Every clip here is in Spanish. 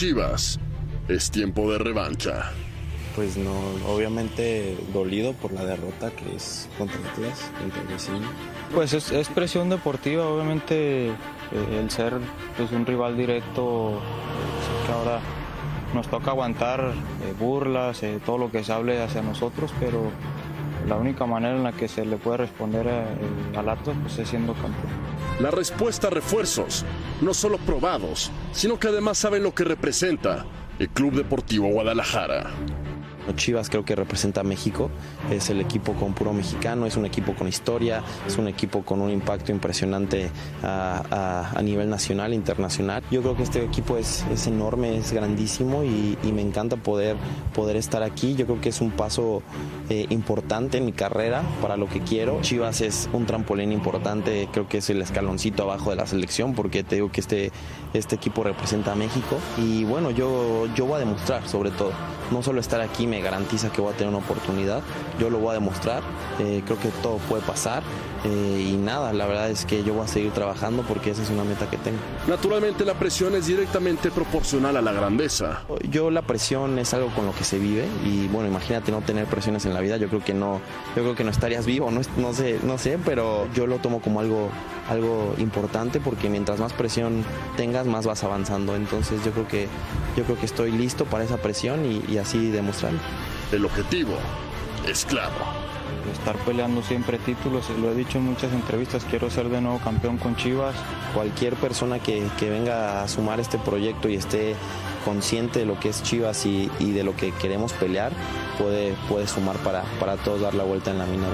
Chivas, es tiempo de revancha. Pues no, obviamente dolido por la derrota que es contra Atlas, contra el vecino. Pues es, es presión deportiva, obviamente eh, el ser pues, un rival directo, eh, que ahora nos toca aguantar eh, burlas, eh, todo lo que se hable hacia nosotros, pero la única manera en la que se le puede responder al Atlas pues, es siendo campeón. La respuesta a refuerzos, no solo probados, sino que además saben lo que representa el Club Deportivo Guadalajara. Chivas creo que representa a México, es el equipo con puro mexicano, es un equipo con historia, es un equipo con un impacto impresionante a, a- a nivel nacional, internacional. Yo creo que este equipo es, es enorme, es grandísimo y, y me encanta poder, poder estar aquí. Yo creo que es un paso eh, importante en mi carrera para lo que quiero. Chivas es un trampolín importante, creo que es el escaloncito abajo de la selección porque te digo que este, este equipo representa a México y bueno, yo, yo voy a demostrar sobre todo. No solo estar aquí me garantiza que voy a tener una oportunidad, yo lo voy a demostrar, eh, creo que todo puede pasar eh, y nada, la verdad es que yo voy a seguir trabajando porque esa es una meta que tengo. Naturalmente la presión es directamente proporcional a la grandeza. Yo la presión es algo con lo que se vive y bueno, imagínate no tener presiones en la vida, yo creo que no, yo creo que no estarías vivo, no, no sé, no sé, pero yo lo tomo como algo, algo importante porque mientras más presión tengas, más vas avanzando. Entonces yo creo que, yo creo que estoy listo para esa presión y, y así demostrarlo. El objetivo es claro. Estar peleando siempre títulos, y lo he dicho en muchas entrevistas, quiero ser de nuevo campeón con Chivas. Cualquier persona que, que venga a sumar este proyecto y esté consciente de lo que es Chivas y, y de lo que queremos pelear, puede, puede sumar para, para todos dar la vuelta en la mina.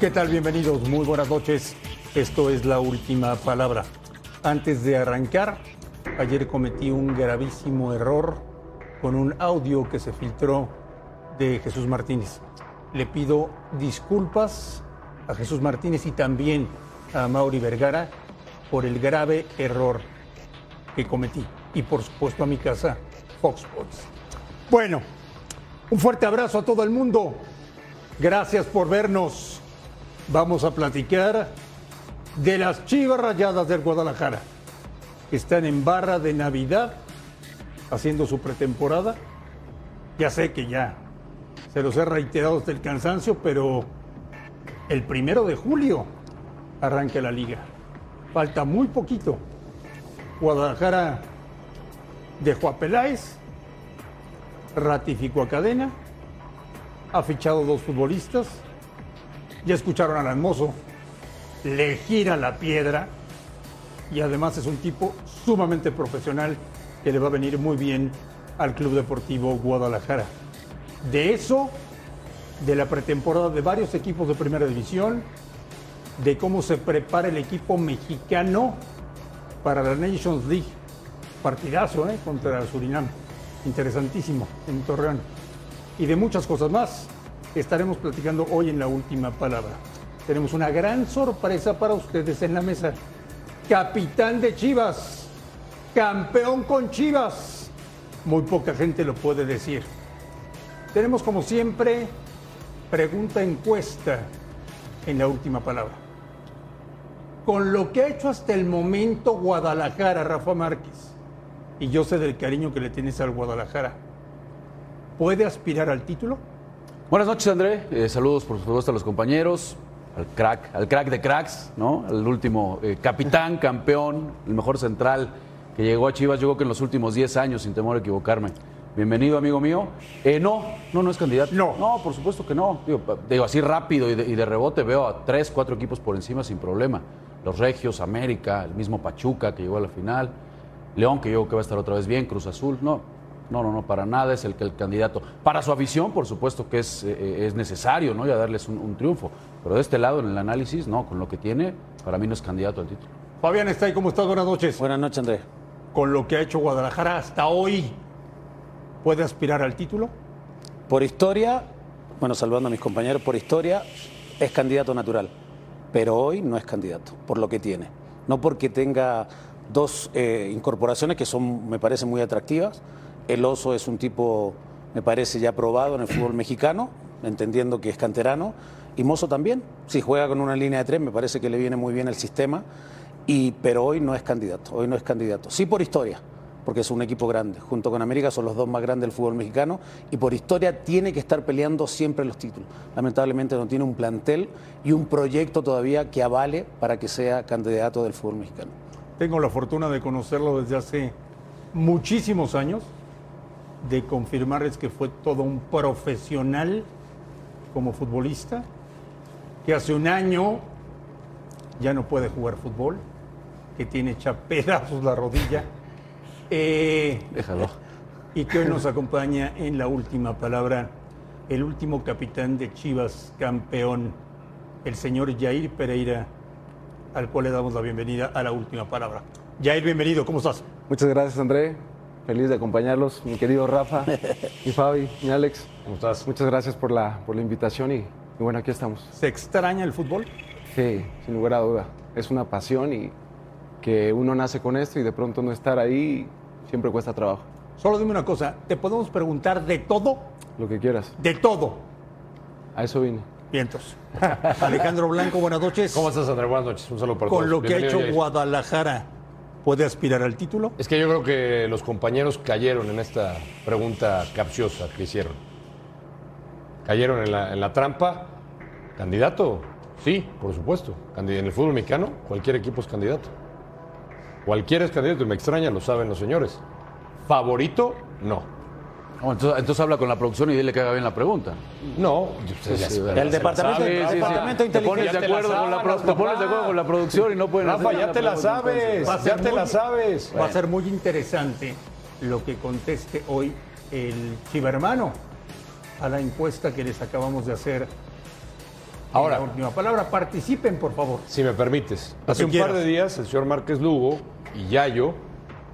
¿Qué tal? Bienvenidos, muy buenas noches. Esto es la última palabra. Antes de arrancar, ayer cometí un gravísimo error con un audio que se filtró de Jesús Martínez. Le pido disculpas a Jesús Martínez y también a Mauri Vergara por el grave error que cometí. Y por supuesto a mi casa, Fox Sports. Bueno, un fuerte abrazo a todo el mundo. Gracias por vernos. Vamos a platicar de las chivas rayadas del Guadalajara. que Están en barra de Navidad haciendo su pretemporada. Ya sé que ya se los he reiterado hasta el cansancio, pero el primero de julio arranca la liga. Falta muy poquito. Guadalajara dejó a Peláez, ratificó a Cadena, ha fichado dos futbolistas, ya escucharon al Almozo, le gira la piedra y además es un tipo sumamente profesional que le va a venir muy bien al Club Deportivo Guadalajara. De eso, de la pretemporada de varios equipos de primera división, de cómo se prepara el equipo mexicano para la Nations League. Partidazo, ¿eh? Contra Surinam. Interesantísimo en Torreón. Y de muchas cosas más estaremos platicando hoy en la última palabra. Tenemos una gran sorpresa para ustedes en la mesa. Capitán de Chivas, campeón con Chivas. Muy poca gente lo puede decir. Tenemos como siempre pregunta encuesta en la última palabra. Con lo que ha hecho hasta el momento Guadalajara, Rafa Márquez, y yo sé del cariño que le tienes al Guadalajara, ¿puede aspirar al título? Buenas noches, André. Eh, saludos, por supuesto, a los compañeros, al crack, al crack de cracks, ¿no? Al último eh, capitán, campeón, el mejor central que llegó a Chivas, yo creo que en los últimos 10 años, sin temor a equivocarme. Bienvenido, amigo mío. Eh, no, no, no es candidato. No. No, por supuesto que no. Digo, así rápido y de, y de rebote veo a tres, cuatro equipos por encima sin problema. Los Regios, América, el mismo Pachuca que llegó a la final, León que yo creo que va a estar otra vez bien, Cruz Azul, no. No, no, no, para nada es el que el candidato. Para su afición, por supuesto que es, eh, es necesario, ¿no? Ya darles un, un triunfo. Pero de este lado, en el análisis, no, con lo que tiene, para mí no es candidato al título. Fabián está ahí, ¿cómo estás? Buenas noches. Buenas noches, André. Con lo que ha hecho Guadalajara hasta hoy, ¿puede aspirar al título? Por historia, bueno, salvando a mis compañeros, por historia es candidato natural, pero hoy no es candidato, por lo que tiene. No porque tenga dos eh, incorporaciones que son, me parecen muy atractivas. El Oso es un tipo, me parece, ya probado en el fútbol mexicano, entendiendo que es canterano. Y Mozo también, si juega con una línea de tres, me parece que le viene muy bien el sistema. Y, pero hoy no es candidato, hoy no es candidato. Sí por historia, porque es un equipo grande. Junto con América son los dos más grandes del fútbol mexicano y por historia tiene que estar peleando siempre los títulos. Lamentablemente no tiene un plantel y un proyecto todavía que avale para que sea candidato del fútbol mexicano. Tengo la fortuna de conocerlo desde hace muchísimos años, de confirmarles que fue todo un profesional como futbolista, que hace un año ya no puede jugar fútbol, que tiene hecha pedazos la rodilla. Eh, Déjalo. y que hoy nos acompaña en la última palabra el último capitán de Chivas, campeón, el señor Jair Pereira, al cual le damos la bienvenida a la última palabra. Jair, bienvenido, ¿cómo estás? Muchas gracias, André. Feliz de acompañarlos, mi querido Rafa, mi Fabi, mi Alex. ¿Cómo estás? Muchas gracias por la, por la invitación y, y bueno, aquí estamos. ¿Se extraña el fútbol? Sí, sin lugar a duda. Es una pasión y que uno nace con esto y de pronto no estar ahí siempre cuesta trabajo. Solo dime una cosa, ¿te podemos preguntar de todo? Lo que quieras. De todo. A eso vine. Vientos. Alejandro Blanco, buenas noches. ¿Cómo estás, André? Buenas noches. Un saludo para Con todos. lo que ha hecho Jair. Guadalajara, ¿puede aspirar al título? Es que yo creo que los compañeros cayeron en esta pregunta capciosa que hicieron. Cayeron en la, en la trampa. ¿Candidato? Sí, por supuesto. En el fútbol mexicano, cualquier equipo es candidato. Cualquiera es candidato y me extraña, lo saben los señores. ¿Favorito? No. No, entonces, entonces habla con la producción y dile que haga bien la pregunta. No. ya El departamento, el sí, departamento de Te pones acuerdo con la, pro- te pones de acuerdo con la producción y no pueden Rafa, hacer ya te la pregunta, sabes. Va a Ya ser te muy- la sabes. Va a ser muy interesante lo que conteste hoy el chivermano a la encuesta que les acabamos de hacer. Ahora. La última palabra, participen, por favor. Si me permites. Hace un quieras. par de días el señor Márquez Lugo y Yayo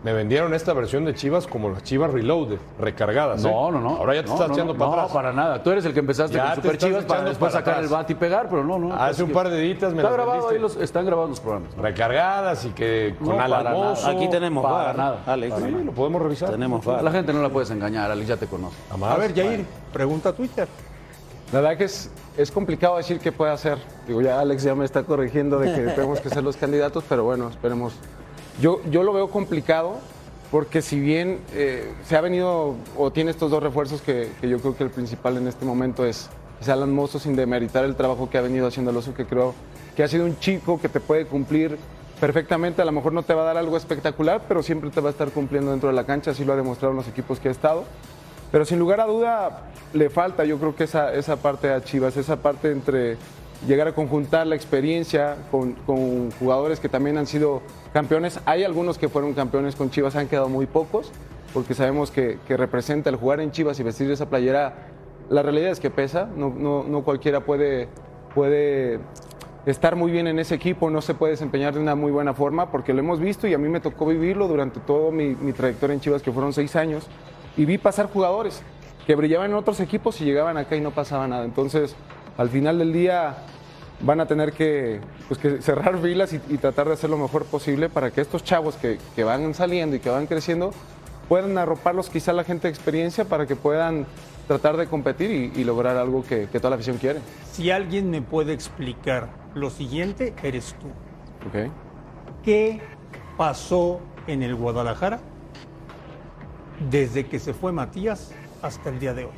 me vendieron esta versión de Chivas como las Chivas Reloaded, recargadas. ¿eh? No, no, no. Ahora ya te No, estás no, echando no, para no, atrás. para nada. Tú eres el que empezaste Ya con Super Chivas para después para sacar atrás. el bat y pegar, pero no, no. Hace un par de días me Está las grabado ahí, los, están grabados los programas. ¿no? Recargadas y que con No, ala para al mozo. Aquí tenemos Para nada. Alex. Sí, lo podemos revisar. Tenemos La VAR. gente no la puedes engañar, Alex, ya te conoce. A ver, Jair, pregunta a Twitter. La verdad que es, es complicado decir qué puede hacer. Digo, ya Alex ya me está corrigiendo de que tenemos que ser los candidatos, pero bueno, esperemos. Yo, yo lo veo complicado porque si bien eh, se ha venido o tiene estos dos refuerzos que, que yo creo que el principal en este momento es, es Alan Mozo sin demeritar el trabajo que ha venido haciendo el oso, que creo que ha sido un chico que te puede cumplir perfectamente, a lo mejor no te va a dar algo espectacular, pero siempre te va a estar cumpliendo dentro de la cancha, así lo ha demostrado en los equipos que ha estado. Pero sin lugar a duda le falta, yo creo que esa, esa parte a Chivas, esa parte entre llegar a conjuntar la experiencia con, con jugadores que también han sido campeones. Hay algunos que fueron campeones con Chivas, han quedado muy pocos, porque sabemos que, que representa el jugar en Chivas y vestir esa playera. La realidad es que pesa, no, no, no cualquiera puede, puede estar muy bien en ese equipo, no se puede desempeñar de una muy buena forma, porque lo hemos visto y a mí me tocó vivirlo durante toda mi, mi trayectoria en Chivas, que fueron seis años, y vi pasar jugadores que brillaban en otros equipos y llegaban acá y no pasaba nada. Entonces, al final del día van a tener que, pues, que cerrar filas y, y tratar de hacer lo mejor posible para que estos chavos que, que van saliendo y que van creciendo puedan arroparlos quizá la gente de experiencia para que puedan tratar de competir y, y lograr algo que, que toda la afición quiere. Si alguien me puede explicar lo siguiente, eres tú. ¿ok? ¿Qué pasó en el Guadalajara desde que se fue Matías hasta el día de hoy?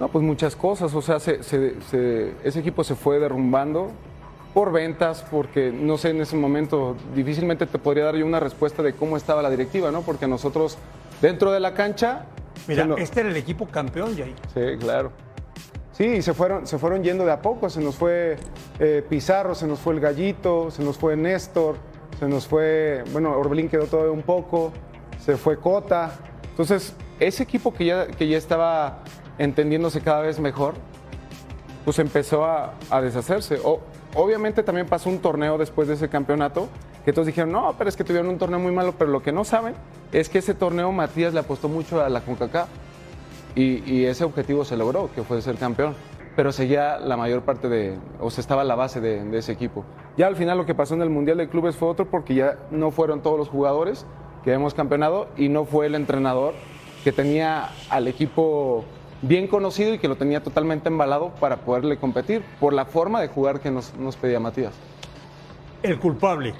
No, pues muchas cosas. O sea, se- se- se- ese equipo se fue derrumbando por ventas, porque no sé, en ese momento difícilmente te podría dar yo una respuesta de cómo estaba la directiva, ¿no? Porque nosotros dentro de la cancha. Mira, no- este era el equipo campeón, Jair. Sí, claro. Sí, y se fueron, se fueron yendo de a poco. Se nos fue eh, Pizarro, se nos fue el Gallito, se nos fue Néstor, se nos fue, bueno, Orbelín quedó todavía un poco, se fue Cota. Entonces, ese equipo que ya, que ya estaba entendiéndose cada vez mejor, pues empezó a, deshacerse. O- obviamente también pasó un torneo después de ese campeonato, que todos dijeron, no, pero es que tuvieron un torneo muy malo, pero lo que no saben es que ese torneo Matías le apostó mucho a la CONCACAF y, ese objetivo se logró, que fue ser campeón. Pero seguía la mayor parte de, o sea, estaba la base de ese equipo. Ya al final lo que pasó en el Mundial de Clubes fue otro porque ya no fueron todos los jugadores que hemos campeonado y no fue el entrenador que tenía al equipo bien conocido y que lo tenía totalmente embalado para poderle competir por la forma de jugar que nos, nos pedía Matías. El culpable,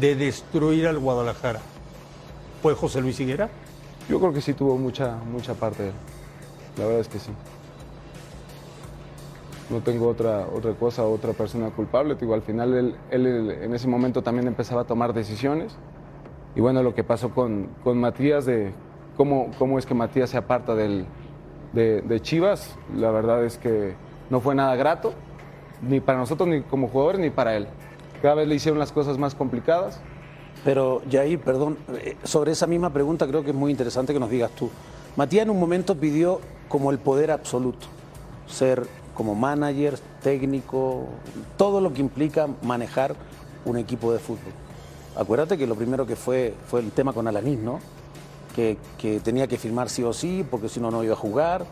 de destruir al Guadalajara fue José Luis Higuera? Yo creo que sí tuvo mucha, mucha parte de él. La verdad es que sí. No tengo otra, otra cosa, otra persona culpable. Digo, al final él, él en ese momento también empezaba a tomar decisiones. Y bueno, lo que pasó con, con Matías, de cómo, cómo es que Matías se aparta del, de, de Chivas, la verdad es que no fue nada grato, ni para nosotros, ni como jugadores, ni para él. Cada vez le hicieron las cosas más complicadas. Pero, Jair, perdón, eh, sobre esa misma pregunta creo que es muy interesante que nos digas tú. Matías en un momento pidió como el poder absoluto, ser como manager, técnico, todo lo que implica manejar un equipo de fútbol. Acuérdate que lo primero que fue fue el tema con Alanis, ¿no? Que, que tenía que firmar sí o sí, porque si no, no iba a jugar.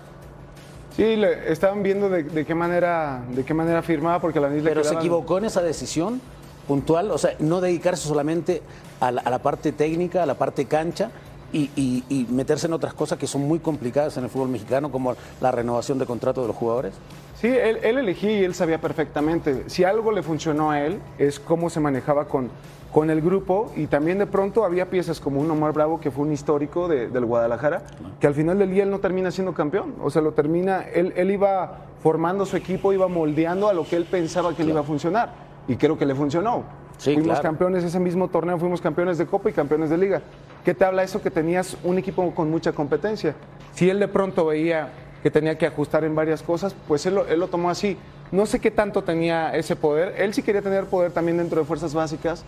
Sí, le- estaban viendo de, de qué manera, de qué manera firmaba, porque a la le Pero se equivocó en esa decisión puntual, o sea, no dedicarse solamente a la, a la parte técnica, a la parte cancha y, y- y meterse en otras cosas que son muy complicadas en el fútbol mexicano, como la renovación de contrato de los jugadores. Sí, él, él elegía y él sabía perfectamente. Si algo le funcionó a él, es cómo se manejaba con, con el grupo y también de pronto había piezas como un Omar Bravo, que fue un histórico de- del Guadalajara, que al final del día él no termina siendo campeón. O sea, lo termina, él, él iba formando su equipo, iba moldeando a lo que él pensaba que le iba a funcionar. Y creo que le funcionó. Sí, fuimos claro. campeones ese mismo torneo, fuimos campeones de Copa y campeones de Liga. ¿Qué te habla eso? Que tenías un equipo con mucha competencia. Si él de pronto veía que tenía que ajustar en varias cosas, pues él él lo tomó así. No sé qué tanto tenía ese poder. Él sí quería tener poder también dentro de fuerzas básicas,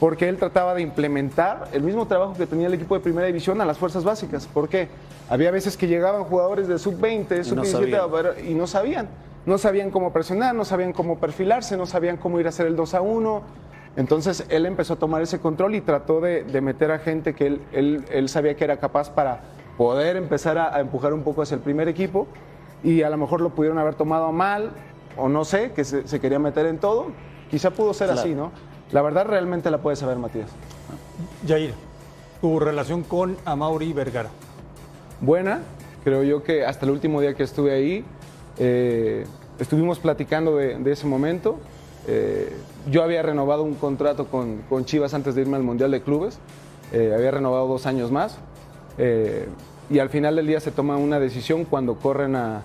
porque él trataba de implementar el mismo trabajo que tenía el equipo de primera división a las fuerzas básicas. ¿Por qué? Había veces que llegaban jugadores de sub-20, sub-17 sabían. a ver- y no sabían. No sabían cómo presionar, no sabían cómo perfilarse, no sabían cómo ir a hacer el 2 a 1. Entonces él empezó a tomar ese control y trató de, de meter a gente que él, él- él sabía que era capaz para poder empezar a, a empujar un poco hacia el primer equipo y a lo mejor lo pudieron haber tomado mal o no sé, que se, se quería meter en todo. Quizá pudo ser Claro. así, ¿no? La verdad realmente la puede saber Matías. Jair, tu relación con Amauri Vergara. buena. Creo yo que hasta el último día que estuve ahí, eh, estuvimos platicando de, de ese momento. Eh, yo había renovado un contrato con, con Chivas antes de irme al Mundial de Clubes. Eh, había renovado dos años más. Eh, y al final del día se toma una decisión cuando corren a,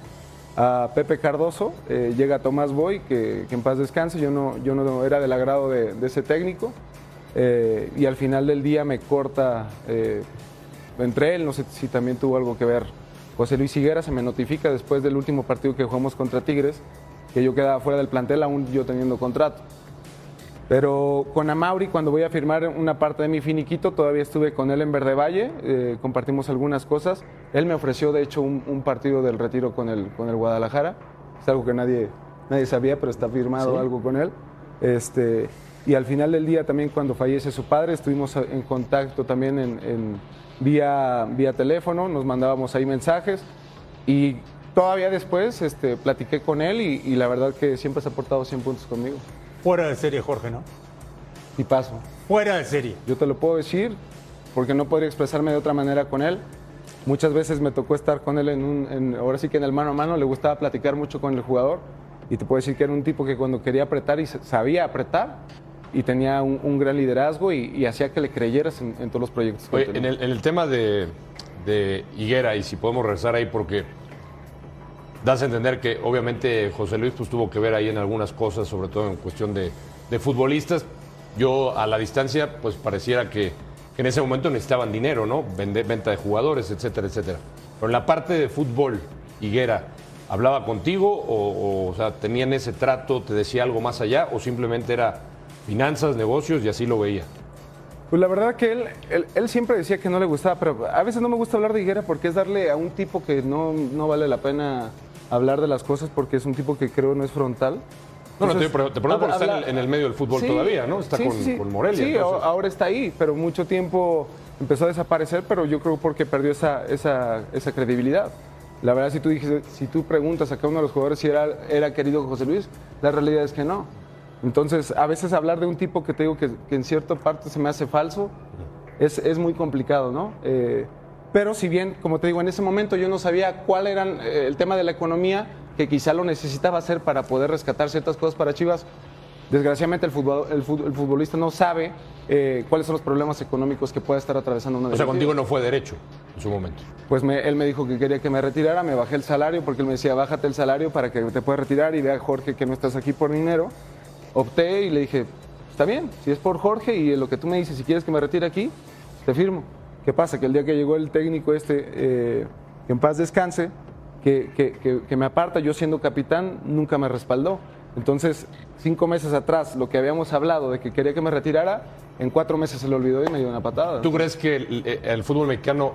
a Pepe Cardoso. eh, llega Tomás Boy, que, en paz descanse. Yo no, yo no era del agrado de, de ese técnico. Eh, y al final del día me corta eh, entre él, no sé si también tuvo algo que ver. José Luis Higuera se me notifica después del último partido que jugamos contra Tigres, que yo quedaba fuera del plantel aún yo teniendo contrato. Pero con Amauri, cuando voy a firmar una parte de mi finiquito, todavía estuve con él en Verde Valle, eh, compartimos algunas cosas. Él me ofreció, de hecho, un, un partido del retiro con el, con el Guadalajara. Es algo que nadie, nadie sabía, pero está firmado Sí. algo con él. Este, y al final del día, también cuando fallece su padre, estuvimos en contacto también en, en- vía, vía teléfono, nos mandábamos ahí mensajes. Y todavía después este, platiqué con él y, y la verdad que siempre se ha portado 100 puntos conmigo. Fuera de serie, Jorge, ¿no? Y paso. Fuera de serie. Yo te lo puedo decir porque no podría expresarme de otra manera con él. Muchas veces me tocó estar con él en un, en- ahora sí que en el mano a mano, le gustaba platicar mucho con el jugador y te puedo decir que era un tipo que cuando quería apretar y sa- sabía apretar y tenía un, un gran liderazgo y, y hacía que le creyeras en, en todos los proyectos. que Oye, tenía. en el, en el tema de, de Higuera, y si podemos regresar ahí, porque das a entender que obviamente José Luis pues, tuvo que ver ahí en algunas cosas, sobre todo en cuestión de, de futbolistas. Yo a la distancia, pues pareciera que, en ese momento necesitaban dinero, ¿no? Vende- venta de jugadores, etcétera, etcétera. Pero en la parte de fútbol, Higuera, ¿hablaba contigo o, o, o sea, tenían ese trato, te decía algo más allá o simplemente era finanzas, negocios y así lo veía? Pues la verdad que él, él, él siempre decía que no le gustaba, pero a veces no me gusta hablar de Higuera porque es darle a un tipo que no, no vale la pena hablar de las cosas porque es un tipo que creo no es frontal. No, no, te, te pregunto porque está en habla- el, en el medio del fútbol Sí, todavía, ¿no? Está sí, con, sí. con Morelia. Sí, entonces- a- ahora está ahí, pero mucho tiempo empezó a desaparecer, pero yo creo porque perdió esa, esa, esa credibilidad. La verdad, si tú, dices, si tú preguntas a cada uno de los jugadores si era, era querido José Luis, la realidad es que no. Entonces, a veces hablar de un tipo que te digo que, que en cierta parte se me hace falso, es, es muy complicado, ¿no? Eh, pero si bien, como te digo, en ese momento yo no sabía cuál era el tema de la economía, que quizá lo necesitaba hacer para poder rescatar ciertas cosas para Chivas, desgraciadamente el, futbol- el fut- el futbolista no sabe eh, cuáles son los problemas económicos que puede estar atravesando una O sea, contigo no fue derecho en su momento. Pues me- él me dijo que quería que me retirara, me bajé el salario porque él me decía, bájate el salario para que te puedas retirar y vea Jorge que no estás aquí por dinero. Opté y le dije, está bien, si es por Jorge y lo que tú me dices, si quieres que me retire aquí, te firmo. ¿Qué pasa? Que el día que llegó el técnico este, eh, en paz descanse, que, que- que- me aparta, yo siendo capitán, nunca me respaldó. Entonces, cinco meses atrás, lo que habíamos hablado de que quería que me retirara, en cuatro meses se le olvidó y me dio una patada. ¿Tú crees que el, el fútbol mexicano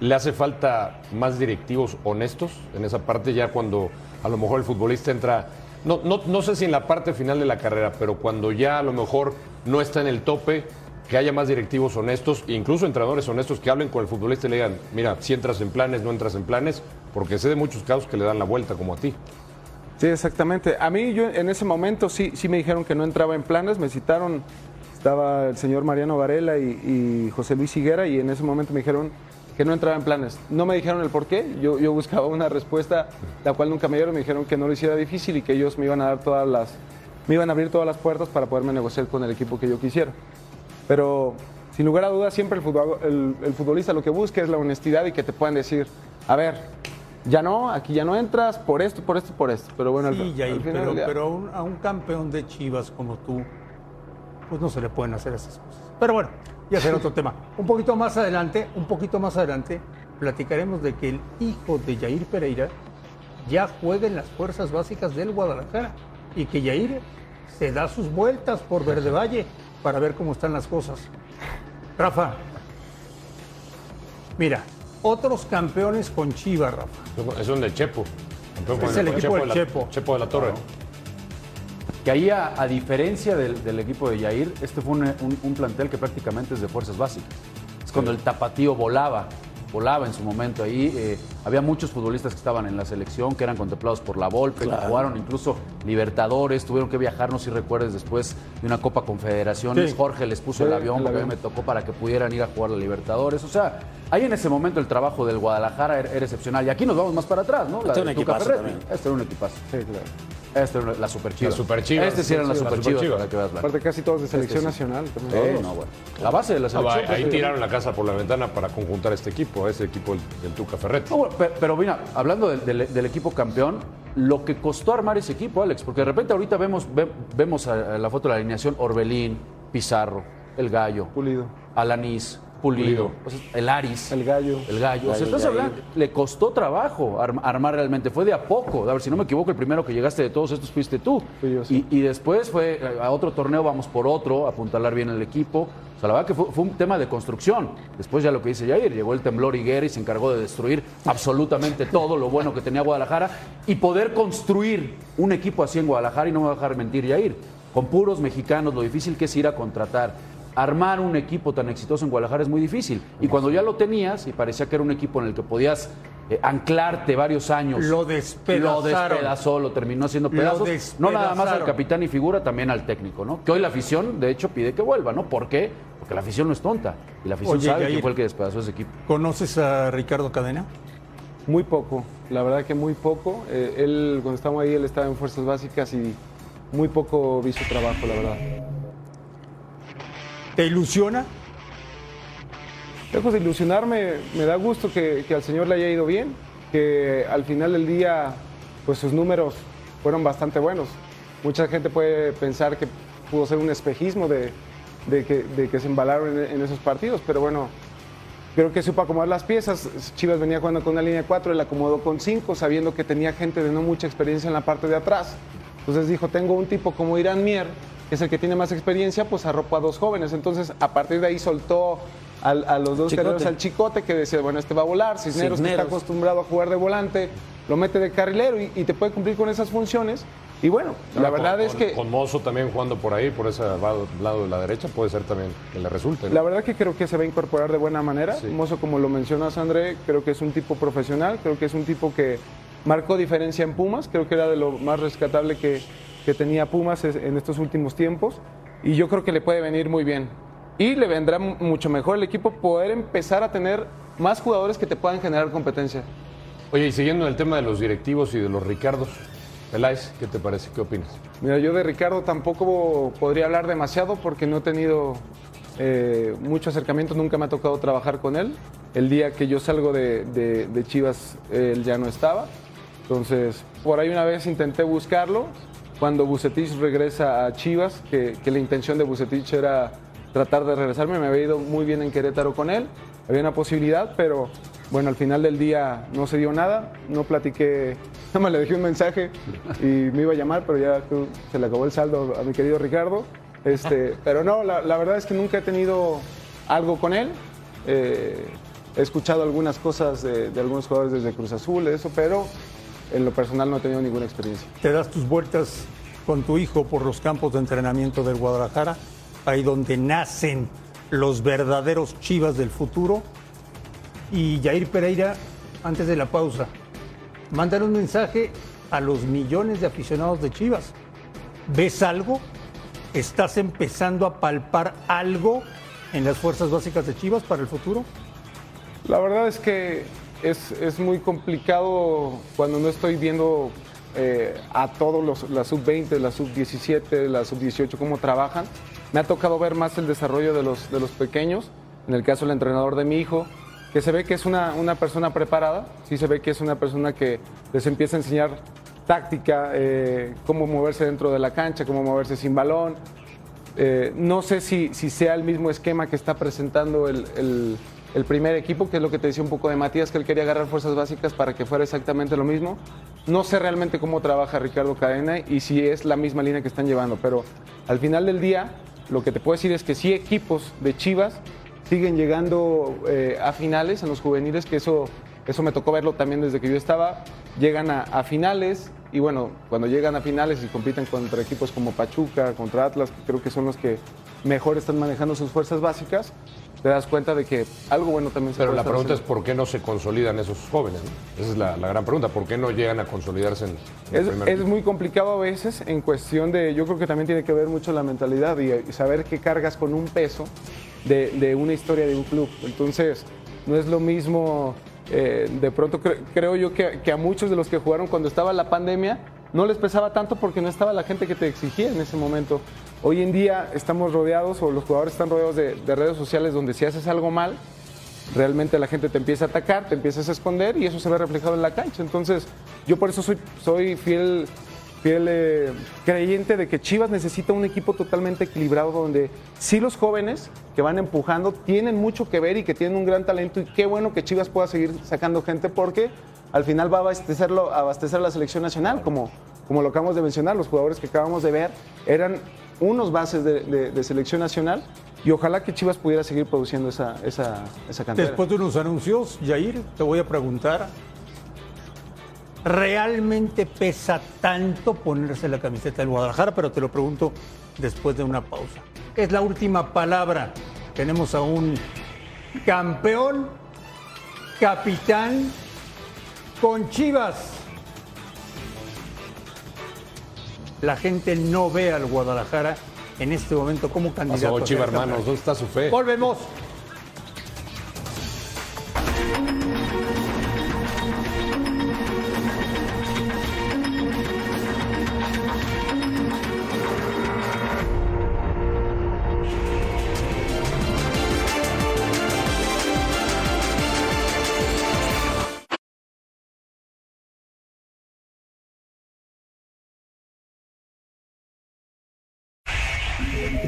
le hace falta más directivos honestos en esa parte ya cuando a lo mejor el futbolista entra, no, no, no sé si en la parte final de la carrera, pero cuando ya a lo mejor no está en el tope, que haya más directivos honestos, incluso entrenadores honestos que hablen con el futbolista y le digan, mira, si entras en planes, no entras en planes, porque sé de muchos casos que le dan la vuelta como a ti. Sí, exactamente. A mí yo en ese momento sí, sí me dijeron que no entraba en planes, me citaron, estaba el señor Mariano Varela y, y José Luis Higuera y en ese momento me dijeron que no entraba en planes. No me dijeron el por qué, yo, yo buscaba una respuesta, la cual nunca me dieron, me dijeron que no lo hiciera difícil y que ellos me iban a dar todas las, me iban a abrir todas las puertas para poderme negociar con el equipo que yo quisiera. Pero sin lugar a dudas, siempre el, futbol- el- el futbolista lo que busca es la honestidad y que te puedan decir, a ver, ya no, aquí ya no entras por esto, por esto, por esto. Pero bueno, al- Sí, al final pero, del día- pero a un, a un campeón de Chivas como tú, pues no se le pueden hacer esas cosas. Pero bueno, ya será otro tema. Un poquito más adelante, un poquito más adelante, platicaremos de que el hijo de Jair Pereira ya juega en las fuerzas básicas del Guadalajara y que Jair se da sus vueltas por Verde Valle para ver cómo están las cosas. Rafa, mira, otros campeones con Chivas, Rafa. Es donde Chepo. campeón Es el equipo de del la, Chepo. Chepo de la Torre. Que ahí, a, a diferencia del, del equipo de Yair, este fue un, un- un plantel que prácticamente es de fuerzas básicas. Es cuando el tapatío volaba, volaba en su momento ahí. eh, había muchos futbolistas que estaban en la selección, que eran contemplados por la Volpe, que jugaron incluso Libertadores, tuvieron que viajar, no sé si recuerdes, después de una Copa Confederaciones. Sí. Jorge les puso Sí, el avión, el porque a mí me tocó para que pudieran ir a jugar la Libertadores. O sea, ahí en ese momento el trabajo del Guadalajara era, era excepcional. Y aquí nos vamos más para atrás, ¿no? La Este de un equipazo. Este era un equipazo. Sí, claro. Esta era la super chivas. Las superchivas. Este sí eran las Sí, las super chivas, para que veas. Aparte casi todos de selección Este sí. nacional. también. Sí, no, bueno. La base de la Ah, selección. ahí ahí pues, sí. tiraron la casa por la ventana para conjuntar este equipo, ese equipo del, del Tuca Ferretti. No, bueno, pe- pero, mira, hablando del, del- del equipo campeón, lo que costó armar ese equipo, Alex, porque de repente ahorita vemos, ve- vemos a- a la foto de la alineación Orbelín, Pizarro, El Gallo, Pulido. Alanís, Pulido, Pulido. o sea, el Aris. El gallo. El gallo. O sea, estás hablando, le costó trabajo arm- armar realmente. Fue de a poco. A ver, si no me equivoco, el primero que llegaste de todos estos fuiste tú. Fui yo, sí. y, y después fue eh, a otro torneo, vamos por otro, apuntalar bien el equipo. O sea, la verdad que fue, fue un tema de construcción. Después ya lo que dice Jair, llegó el temblor Higuera y se encargó de destruir absolutamente todo lo bueno que tenía Guadalajara y poder construir un equipo así en Guadalajara y no me va a dejar mentir Jair. Con puros mexicanos, lo difícil que es ir a contratar armar un equipo tan exitoso en Guadalajara es muy difícil. Y cuando ya lo tenías y parecía que era un equipo en el que podías eh, anclarte varios años. Lo despedazaron. Lo despedazó, lo terminó haciendo Lo pedazos. No nada más al capitán y figura, también al técnico, ¿no? Que hoy la afición, de hecho, pide que vuelva, ¿no? ¿Por qué? Porque la afición no es tonta. Y la afición Oye, sabe quién fue el que despedazó ese equipo. ¿Conoces a Ricardo Cadena? Muy poco, la verdad que muy poco. Eh, él, cuando estábamos ahí, él estaba en fuerzas básicas y muy poco vi su trabajo, la verdad. ¿Te ilusiona? Lejos de ilusionarme, me da gusto que, que al señor le haya ido bien, que al final del día, pues sus números fueron bastante buenos. Mucha gente puede pensar que pudo ser un espejismo de, que, se embalaron en, esos partidos, pero bueno, creo que supo acomodar las piezas. Chivas venía jugando con una línea de cuatro, él acomodó con cinco, sabiendo que tenía gente de no mucha experiencia en la parte de atrás. Entonces dijo, tengo un tipo como Irán Mier, es el que tiene más experiencia, pues arropo a dos jóvenes. Entonces, a partir de ahí soltó al- a los dos Chicote. al Chicote, que decía, bueno, este va a volar, Cisneros, que está acostumbrado a jugar de volante, lo mete de carrilero y, y te puede cumplir con esas funciones. Y bueno, la verdad con- es que... Con Mozo también jugando por ahí, por ese lado, lado de la derecha, puede ser también que le resulte. ¿no? La verdad que creo que se va a incorporar de buena manera. Sí. Mozo, como lo mencionas, André, creo que es un tipo profesional, creo que es un tipo que marcó diferencia en Pumas, creo que era de lo más rescatable que, que tenía Pumas en estos últimos tiempos, y yo creo que le puede venir muy bien. Y le vendrá mu- mucho mejor el equipo poder empezar a tener más jugadores que te puedan generar competencia. Oye, y siguiendo en el tema de los directivos y de los Ricardos, Peláez, ¿qué te parece? ¿Qué opinas? Mira, yo de Ricardo tampoco podría hablar demasiado porque no he tenido eh, mucho acercamiento, nunca me ha tocado trabajar con él. El día que yo salgo de, de- de Chivas, él ya no estaba. Entonces, por ahí una vez intenté buscarlo. Cuando Bucetich regresa a Chivas, que, que la intención de Bucetich era tratar de regresarme, me había ido muy bien en Querétaro con él. Había una posibilidad, pero bueno, al final del día no se dio nada. No platiqué, nada más le dejé un mensaje y me iba a llamar, pero ya se le acabó el saldo a mi querido Ricardo. Este, pero no, la, la verdad es que nunca he tenido algo con él. Eh, he escuchado algunas cosas de, de algunos jugadores desde Cruz Azul, eso, pero en lo personal no he tenido ninguna experiencia. Te das tus vueltas con tu hijo por los campos de entrenamiento del Guadalajara, ahí donde nacen los verdaderos chivas del futuro. Y Jair Pereira, antes de la pausa, mándale un mensaje a los millones de aficionados de Chivas. ¿Ves algo? ¿Estás empezando a palpar algo en las fuerzas básicas de Chivas para el futuro? La verdad es que es, es muy complicado cuando no estoy viendo eh, a todos los, la sub-20, la sub-17, la sub-18, cómo trabajan. Me ha tocado ver más el desarrollo de los, de los pequeños, en el caso del entrenador de mi hijo, que se ve que es una, una persona preparada, sí se ve que es una persona que les empieza a enseñar táctica, eh, cómo moverse dentro de la cancha, cómo moverse sin balón, eh, no sé si, si sea el mismo esquema que está presentando el, el- el primer equipo, que es lo que te decía un poco de Matías, que él quería agarrar fuerzas básicas para que fuera exactamente lo mismo. No sé realmente cómo trabaja Ricardo Cadena y si es la misma línea que están llevando, pero al final del día lo que te puedo decir es que sí equipos de Chivas siguen llegando eh, a finales en los juveniles, que eso, eso me tocó verlo también desde que yo estaba. Llegan a, a finales y bueno, cuando llegan a finales y compiten contra equipos como Pachuca, contra Atlas, que creo que son los que mejor están manejando sus fuerzas básicas, te das cuenta de que algo bueno también se Pero puede la estar pregunta es por qué no se consolidan esos jóvenes. Esa es la, la gran pregunta. ¿Por qué no llegan a consolidarse en, en el Es, primer es muy complicado a veces en cuestión de, yo creo que también tiene que ver mucho la mentalidad y, y saber que cargas con un peso de, de una historia de un club. Entonces, no es lo mismo, eh, de pronto cre- creo yo que, que a muchos de los que jugaron cuando estaba la pandemia no les pesaba tanto porque no estaba la gente que te exigía en ese momento. Hoy en día estamos rodeados o los jugadores están rodeados de, de redes sociales donde si haces algo mal, realmente la gente te empieza a atacar, te empiezas a esconder y eso se ve reflejado en la cancha. Entonces, yo por eso soy, soy fiel, fiel eh, creyente de que Chivas necesita un equipo totalmente equilibrado donde sí los jóvenes que van empujando tienen mucho que ver y que tienen un gran talento y qué bueno que Chivas pueda seguir sacando gente porque al final va a abastecerlo, abastecer la selección nacional, como, como lo acabamos de mencionar, los jugadores que acabamos de ver eran unos bases de, selección nacional y ojalá que Chivas pudiera seguir produciendo esa, esa, esa cantera. Después de unos anuncios, Jair, te voy a preguntar, ¿realmente pesa tanto ponerse la camiseta del Guadalajara? Pero te lo pregunto después de una pausa. Es la última palabra. Tenemos a un campeón, capitán con Chivas. La gente no ve al Guadalajara en este momento como candidato. Pasó, Chiva, hermanos. ¿Dónde está su fe? Volvemos.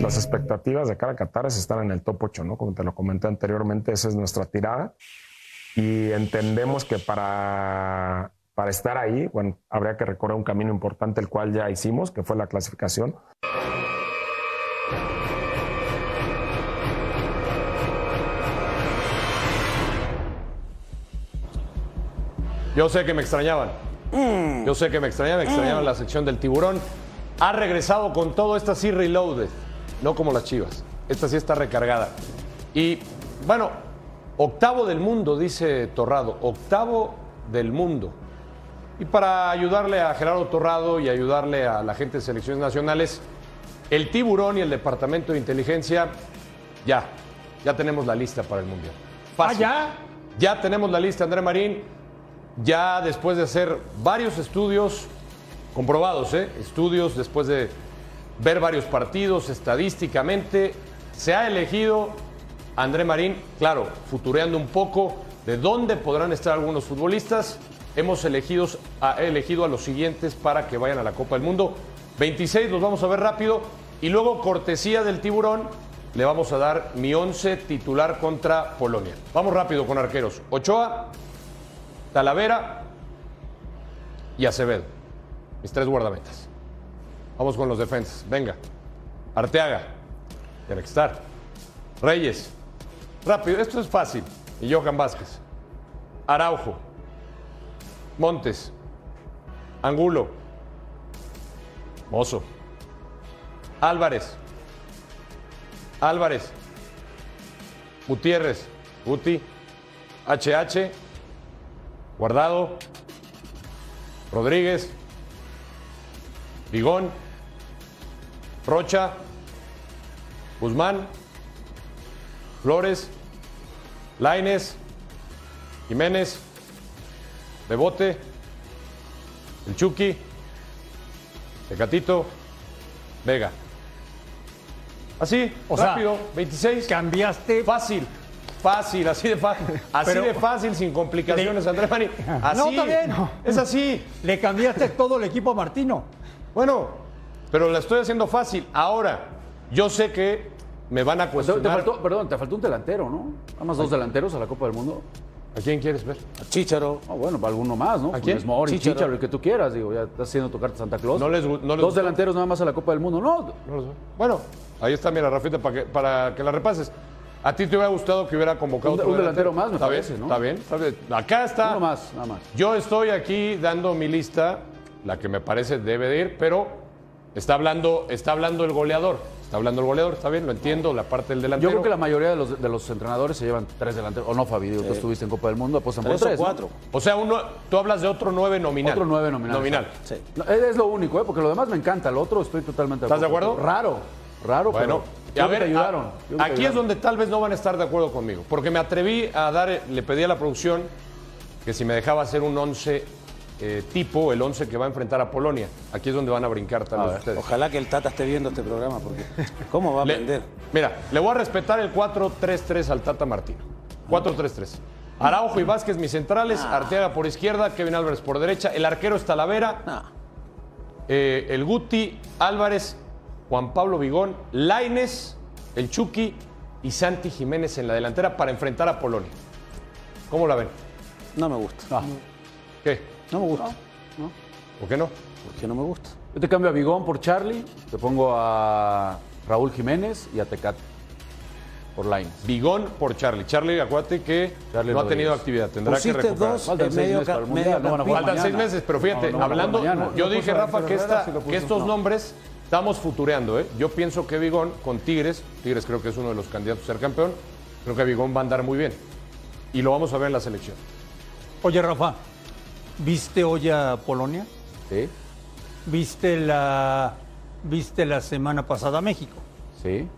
Las expectativas de cara a Qatar es estar en el top 8, ¿no? Como te lo comenté anteriormente, esa es nuestra tirada. Y entendemos que para, para estar ahí, bueno, habría que recorrer un camino importante, el cual ya hicimos, que fue la clasificación. Yo sé que me extrañaban. Yo sé que me extrañaban, me extrañaban la sección del tiburón. Ha regresado con todo, esta sí reloaded, no como las chivas. Esta sí está recargada. Y bueno, octavo del mundo, dice Torrado, octavo del mundo. Y para ayudarle a Gerardo Torrado y ayudarle a la gente de selecciones nacionales, el tiburón y el departamento de inteligencia, ya, ya tenemos la lista para el mundial. Fácil. ¿Ah, Ya tenemos la lista, André Marín. Ya después de hacer varios estudios, comprobados, ¿eh? estudios después de ver varios partidos estadísticamente. Se ha elegido André Marín, claro, futureando un poco de dónde podrán estar algunos futbolistas. Hemos elegido a, elegido a los siguientes para que vayan a la Copa del Mundo. 26 los vamos a ver rápido y luego cortesía del tiburón le vamos a dar mi 11 titular contra Polonia. Vamos rápido con arqueros. Ochoa, Talavera y Acevedo. Mis tres guardametas. Vamos con los defensas. Venga. Arteaga. Tiene que. Reyes. Rápido. Esto es fácil. Y Johan Vázquez. Araujo. Montes. Angulo. Mozo. Álvarez. Álvarez. Gutiérrez. Guti. HH. Guardado. Rodríguez. Vigón. Rocha. Guzmán. Flores. Laines. Jiménez. Bebote. El Chucky. Tecatito. Vega. Así, O sea, rápido, 26. Cambiaste. Fácil, fácil, así de fácil. Así Pero- de fácil, sin complicaciones, Andrés Mani. Así. No, bien. Es así. Le cambiaste todo el equipo a Martino. Bueno, pero la estoy haciendo fácil. Ahora, yo sé que me van a Pues te, cuestionar. faltó, perdón, te faltó un delantero, ¿no? Nada más dos delanteros a la Copa del Mundo. ¿A quién quieres ver? Chícharo. Ah, bueno, para alguno más, ¿no? ¿A quién? Mori. Chícharo, el que tú quieras, digo, ya estás haciendo tu carta Santa Claus. No les no les Dos gustó. delanteros nada más a la Copa del Mundo. No, No lo sé. Bueno, ahí está, mira, Rafita, para que, para que la repases. ¿A ti te hubiera gustado que hubiera convocado Un- otro un delantero más, me ¿Está parece, bien? ¿no? Está bien, está bien. Acá está. uno más, nada más. Yo estoy aquí dando mi lista, la que me parece debe de ir, pero está hablando, está hablando el goleador. Está hablando el goleador, está bien, lo entiendo, la parte del delantero. Yo creo que la mayoría de los, de los entrenadores se llevan tres delanteros. O no, Fabi, digo, tú estuviste en Copa del Mundo, apuestan por Tres o cuatro. O sea, uno, tú hablas de otro nueve nominal. Otro nueve nominal. Nominal. Sí. No, es lo único, ¿eh? porque lo demás me encanta. Lo otro estoy totalmente ¿Estás de acuerdo? Raro, raro, Bueno, pero a que ver, te ayudaron. a- te aquí es donde tal vez no van a estar de acuerdo conmigo, porque me atreví a dar, le pedí a la producción que si me dejaba hacer un 11 eh, tipo, el 11 que va a enfrentar a Polonia. Aquí es donde van a brincar tal vez ustedes. Ojalá que el Tata esté viendo este programa, porque ¿cómo va a Le- aprender? mira, le voy a respetar el 4-3-3 al Tata Martino. 4-3-3. Araujo y Vázquez mis centrales, Ah. Arteaga por izquierda, Kevin Álvarez por derecha, el arquero es Talavera, No. eh, el Guti, Álvarez, Juan Pablo Vigón, Laines, el Chucky y Santi Jiménez en la delantera para enfrentar a Polonia. ¿Cómo la ven? No me gusta. Ah, ¿Qué? No me gusta. ¿Por qué no? Porque no me gusta. Yo te cambio a Bigón por Charlie, te pongo a Raúl Jiménez y a Tecate por Lines. Vigón por Charlie. Charlie, acuérdate que Charlie no ha tenido actividad, tendrá que recuperar. dos Faltan medio, meses para el Mundial, no van a jugar Faltan seis meses, pero fíjate, No, no hablando, yo dije, Rafa, que, esta, puso. estos No. nombres estamos futureando. ¿eh? Yo pienso que Vigón con Tigres, Tigres creo que es uno de los candidatos a ser campeón, creo que Vigón va a andar muy bien. Y lo vamos a ver en la selección. Oye, Rafa, ¿viste hoy a Polonia? Sí, ¿Viste la, ¿Viste la semana pasada a México? sí.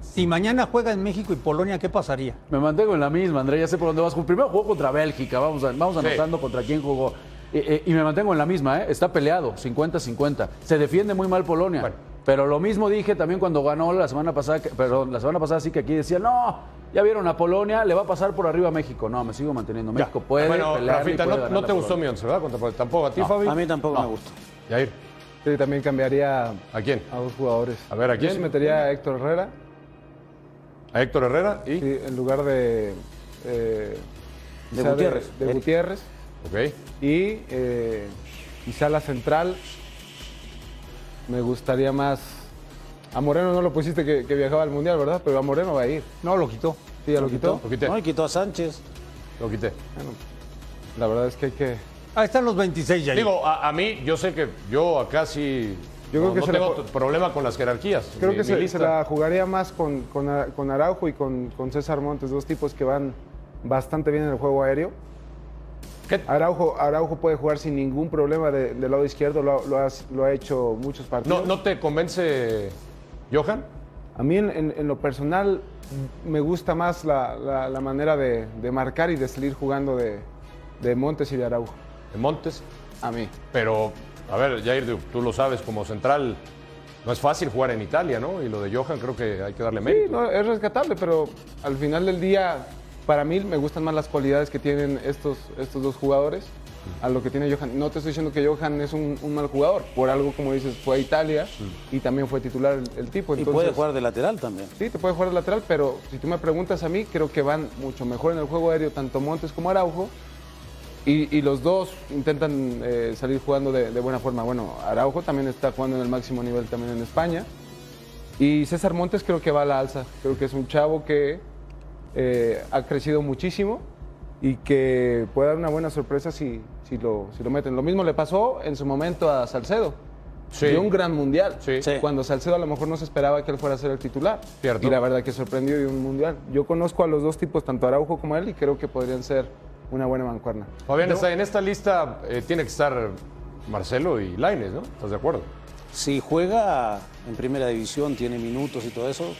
Si mañana juega en México y Polonia, ¿qué pasaría? Me mantengo en la misma, André, ya sé por dónde vas. Primero jugó contra Bélgica, vamos, a- vamos Sí. anotando contra quién jugó. Y me mantengo en la misma, ¿eh? está peleado, 50-50. Se defiende muy mal Polonia. Bueno. Pero lo mismo dije también cuando ganó la semana pasada, perdón, la semana pasada sí que aquí decía, no, ya vieron a Polonia, le va a pasar por arriba a México. No, me sigo manteniendo. México puede bueno, Rafita, no, te gustó mi once, ¿verdad? Contra Polonia. Tampoco a ti, Fabi. A mí tampoco No. me gusta. Yair, Sí, también cambiaría ¿a quién? a dos jugadores. A ver, ¿a Yo quién? sí metería a Héctor Herrera A Héctor Herrera y. sí, en lugar de. eh, De Gutiérrez. De, Eric. Gutiérrez. Ok. Y eh, quizá la central. Me gustaría más. A Moreno no lo pusiste que, que viajaba al mundial, ¿verdad? Pero a Moreno va a ir. No, lo quitó. Sí, ya lo quitó. Lo quité. No, y quitó a Sánchez. Lo quité. La verdad es que hay que. Ahí están los 26 ya. Digo, a, a mí, yo sé que yo acá sí. Yo no, creo que no se tengo problema con las jerarquías. Creo Mi- que mi se, la jugaría más con, con, Ara- con Araujo y con, con César Montes, dos tipos que van bastante bien en el juego aéreo. ¿Qué? Araujo, Araujo puede jugar sin ningún problema de- del lado izquierdo, lo, ha- lo has- lo ha hecho muchos partidos. ¿No, ¿No te convence Johan? A mí en, en- en lo personal me gusta más la, la- la manera de, de marcar y de salir jugando de, de Montes y de Araujo. De Montes. A mí. Pero A ver, Jair, tú- lo sabes, como central no es fácil jugar en Italia, ¿no? Y lo de Johan creo que hay que darle Sí, mérito. no, es rescatable, pero al final del día, para mí me gustan más las cualidades que tienen estos, estos dos jugadores a lo que tiene Johan. No te estoy diciendo que Johan es un, un mal jugador, por algo como dices, fue a Italia y también fue titular el, el tipo. Y Entonces, puede jugar de lateral también. Sí, te puede jugar de lateral, pero si tú me preguntas a mí, creo que van mucho mejor en el juego aéreo tanto Montes como Araujo. Y, y los dos intentan eh, salir jugando de, de buena forma. Bueno, Araujo también está jugando en el máximo nivel también en España. Y César Montes creo que va a la alza. Creo que es un chavo que eh, ha crecido muchísimo y que puede dar una buena sorpresa si, si, lo, si lo meten. Lo mismo le pasó en su momento a Salcedo. Sí. Dio un gran mundial. Sí. Cuando Salcedo a lo mejor no se esperaba que él fuera a ser el titular. Cierto. Y la verdad que sorprendió de un mundial. Yo conozco a los dos tipos, tanto Araujo como él, y creo que podrían ser una buena mancuerna. Fabián, en esta lista eh, tiene que estar Marcelo y Laines, ¿no? ¿Estás de acuerdo? Si juega en primera división, tiene minutos y todo eso,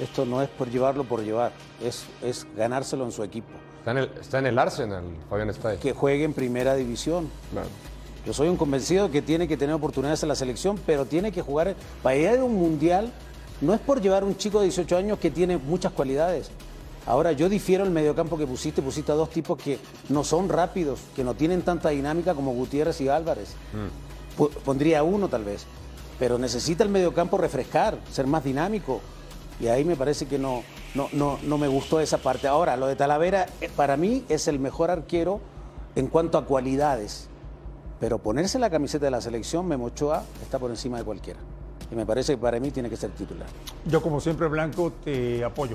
esto no es por llevarlo por llevar, es, es ganárselo en su equipo. Está en el, está en el Arsenal, Fabián ahí. Que juegue en primera división. Yo soy un convencido que tiene que tener oportunidades en la selección, pero tiene que jugar. Para ir a un mundial, no es por llevar un chico de 18 años que tiene muchas cualidades. Ahora, yo difiero el mediocampo que pusiste, pusiste a dos tipos que no son rápidos, que no tienen tanta dinámica como Gutiérrez y Álvarez. Pu- Pondría uno tal vez, pero necesita el mediocampo refrescar, ser más dinámico. Y ahí me parece que no, no, no, no me gustó esa parte. Ahora, lo de Talavera, eh, para mí es el mejor arquero en cuanto a cualidades. Pero ponerse la camiseta de la selección, Memo Ochoa está por encima de cualquiera. Y me parece que para mí tiene que ser titular. Yo, como siempre, Blanco, te apoyo.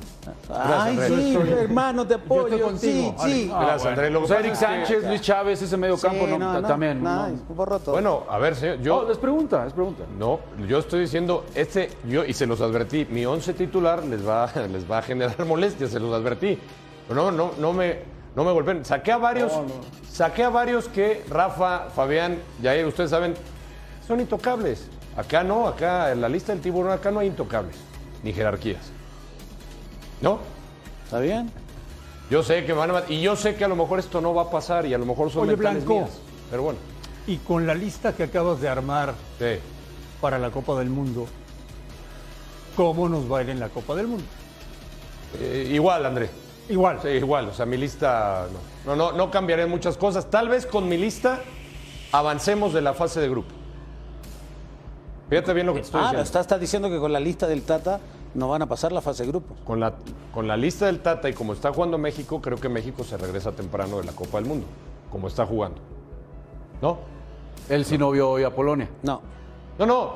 Ay, sí, estoy- hermano, te yo estoy apoyo. contigo, Sí, sí. Ale. Gracias, Andrés. Lo que Eric es que- Sánchez, Luis Chávez, ese medio campo Sí, no, no, no, también. no, no. borró todo. Bueno, a ver, señor, yo... No, es pregunta, es pregunta. No, yo estoy diciendo, este, yo, y se los advertí, mi once titular les va, les va a generar molestias, se los advertí. Pero no, no, no me, no me golpeen. Saqué a varios, saqué a varios que Rafa, Fabián, Jair, ustedes saben, son intocables. Acá no, acá en la lista del tiburón, acá no hay intocables, ni jerarquías. ¿No? ¿Está bien? Yo sé que van a, y yo sé que a lo mejor esto no va a pasar y a lo mejor son Oye, Blanco. mías. Pero bueno, Y con la lista que acabas de armar sí. para la Copa del Mundo, ¿cómo nos va a ir en la Copa del Mundo? Eh, igual, André. Igual. Sí, igual, o sea, mi lista no, no, no, no cambiaré muchas cosas. Tal vez con mi lista avancemos de la fase de grupo. Fíjate bien lo que te estoy Ah, diciendo. estás diciendo que con la lista del Tata no van a pasar la fase de grupos. Con la, con la lista del Tata y como está jugando México, creo que México se regresa temprano de la Copa del Mundo, como está jugando. ¿No? Él sí no vio hoy a Polonia. No. No, no.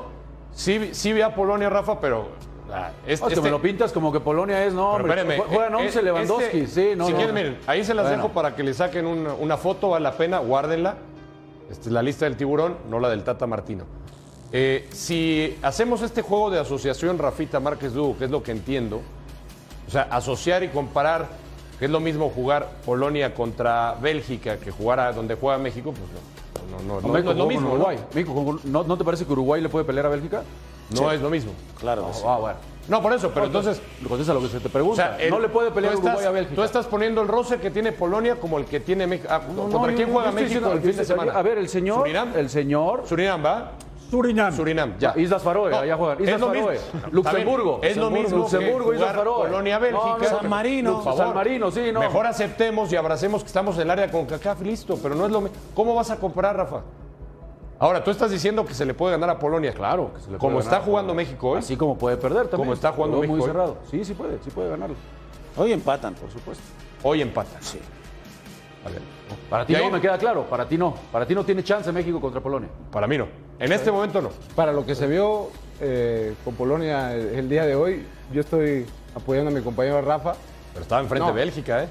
Sí, vi- sí vi a Polonia, Rafa, pero. ah, este- me lo pintas como que Polonia es, no, Pero hombre, espérame, jue- juegan eh, 11 eh, Lewandowski, este- sí, no, Si no. quieren, miren, ahí se las Bueno. dejo para que le saquen una, una foto, vale la pena, guárdenla. Esta es la lista del tiburón, no la del Tata Martino. Eh, si hacemos este juego de asociación Rafita Márquez Dugo, que es lo que entiendo, o sea, asociar y comparar, que es lo mismo jugar Polonia contra Bélgica que jugar a donde juega México, pues no, no, no, no, México no es lo mismo. ¿no? Uruguay. México ¿no, ¿no te parece que Uruguay le puede pelear a Bélgica? No es lo mismo. Claro sí. Ah, bueno. No, por eso, pero entonces... Contesta lo que se te O pregunta. sea, el- no le puede pelear estás- Uruguay a Bélgica. Tú estás poniendo el roce que tiene Polonia como el que tiene México. Ah, No, ¿Contra quién juega México el fin de semana? A ver, el señor. ¿Surinam? El señor. Surinam, ¿va? Surinam. Surinam, ya. Islas Faroe, No, allá juegan. Islas Faroe. Luxemburgo. Es lo mismo Luxemburgo, Islas Faroe. Polonia, Bélgica. No, San Marino. San Marino, sí, no. Mejor aceptemos y abracemos que estamos en el área con CACAF, listo, pero no es lo mismo. ¿Cómo vas a comparar, Rafa? Ahora, tú estás diciendo que se le puede ganar a Polonia. Claro, que se le puede Como ganar está jugando. México hoy. Así como puede perder también. Como está jugando muy México hoy. cerrado. Sí, sí puede, sí puede ganarlo. Hoy empatan. Por supuesto. Hoy empata. Sí. A ver. Para ti no, ahí- me queda claro. Para ti no. Para ti no tiene chance México contra Polonia. Para mí no. En este momento no. Para lo que se vio eh, con Polonia el, el día de hoy, yo estoy apoyando a mi compañero Rafa. Pero estaba enfrente No. de Bélgica, ¿eh?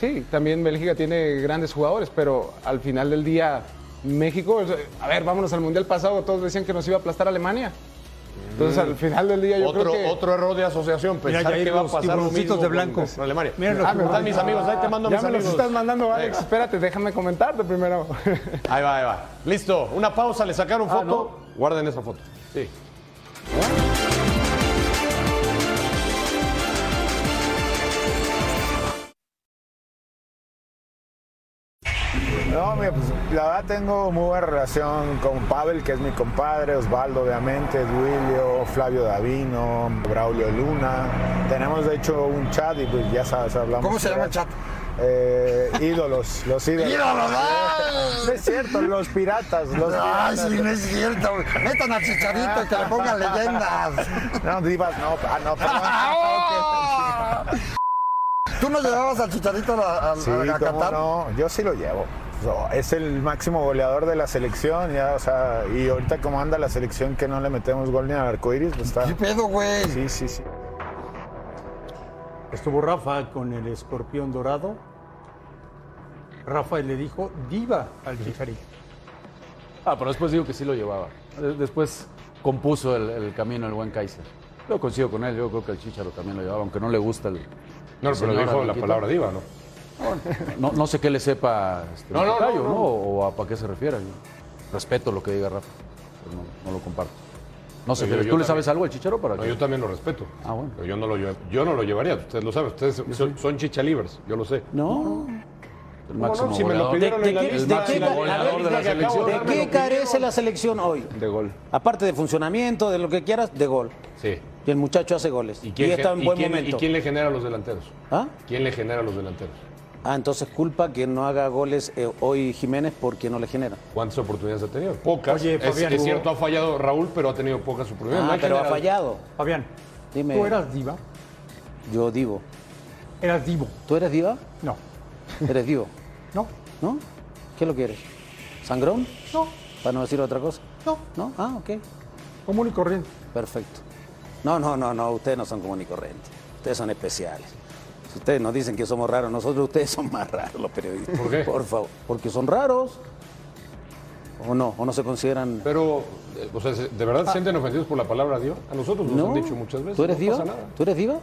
Sí, también Bélgica tiene grandes jugadores, pero al final del día México, a ver, vámonos al Mundial pasado, todos decían que nos iba a aplastar Alemania. Entonces al final del día yo Otro, creo que... otro error de asociación, pensar que va a pasar lo mismo de con- blanco. con Alemania. Mira los Ah, ¿dónde están mis amigos? Ahí te mando ya mis me los estás mandando, Alex. Espérate, déjame comentarte primero. Ahí va, ahí va. Listo, una pausa, le sacaron Ah, foto. ¿no? Guarden esa foto. Sí. Pues la verdad tengo muy buena relación con Pavel, que es mi compadre, Osvaldo obviamente, Duilio, Flavio Davino, Braulio Luna. Tenemos de hecho un chat y pues ya sabes, hablamos. ¿Cómo se llama el chat? Eh, ídolos, los ídolos. ¡Ídolos! No es cierto, los piratas, los Ay, piratas. sí, no es cierto. Metan al chicharito y que le pongan leyendas. No, divas, no, ah, no, perdón. ¿Tú no llevabas al chicharito a, a- Sí, a Qatar? no, yo sí lo llevo. Es el máximo goleador de la selección, ya, o sea, y ahorita como anda la selección que no le metemos gol ni al arcoíris, pues está. ¿Qué pedo, güey? Sí, sí, sí. Estuvo Rafa con el escorpión dorado. Rafa le dijo diva al chicharito. Ah, pero después digo que sí lo llevaba. De- Después compuso el, el camino el buen Kaiser. Yo coincido con él, yo creo que el Chicharo también lo llevaba, aunque no le gusta el. No, pero señor dijo la palabra diva, ¿no? No, no sé qué le sepa este, No, el no, tocayo, no, no. O a para qué se refiere. Yo respeto lo que diga Rafa, pero no, no lo comparto. No sé, Yo- ¿tú yo le también. sabes algo al Chicharo para No, que- yo también lo respeto. Ah, bueno. Pero yo no lo, yo no lo llevaría, ustedes lo saben, ustedes son, son chichalivers, yo lo sé. No. El ¿Cómo máximo no? Si me lo goleador. pidieron ¿De en la qué- lista, de qué- goleador de la ¿De selección. qué carece la selección hoy? De gol. Aparte de funcionamiento, de lo que quieras, de gol. Sí. Y el muchacho hace goles. ¿Y Y, quién, está en y buen quién- momento. ¿Y quién le genera a los delanteros? ¿Ah? ¿Quién le genera a los delanteros? Ah, entonces culpa que no haga goles eh, hoy Jiménez porque no le genera. ¿Cuántas oportunidades ha tenido? Pocas. Oye, es, Fabián, es cierto, ha fallado Raúl, pero ha tenido pocas oportunidades. Ah, pero ha fallado. Fabián, Dime. ¿tú eras diva? Yo divo. ¿Eras divo? ¿Tú eres diva? No. Eres divo. No. ¿No? ¿Qué lo que eres? ¿Sangrón? No. Para no decir otra cosa. No. ¿No? Ah, ok. Común y corriente. Perfecto. No, no, no, no. Ustedes no son común y corrientes. Ustedes son especiales. Ustedes nos dicen que somos raros, nosotros ustedes son más raros los periodistas. ¿Por qué? Por favor. Porque son raros. ¿O no? ¿O no se consideran...? Pero, eh, o sea, ¿de verdad se sienten ofendidos por la palabra Dios? A nosotros nos no. han dicho muchas veces. ¿Tú eres no diva? pasa nada. ¿Tú eres diva?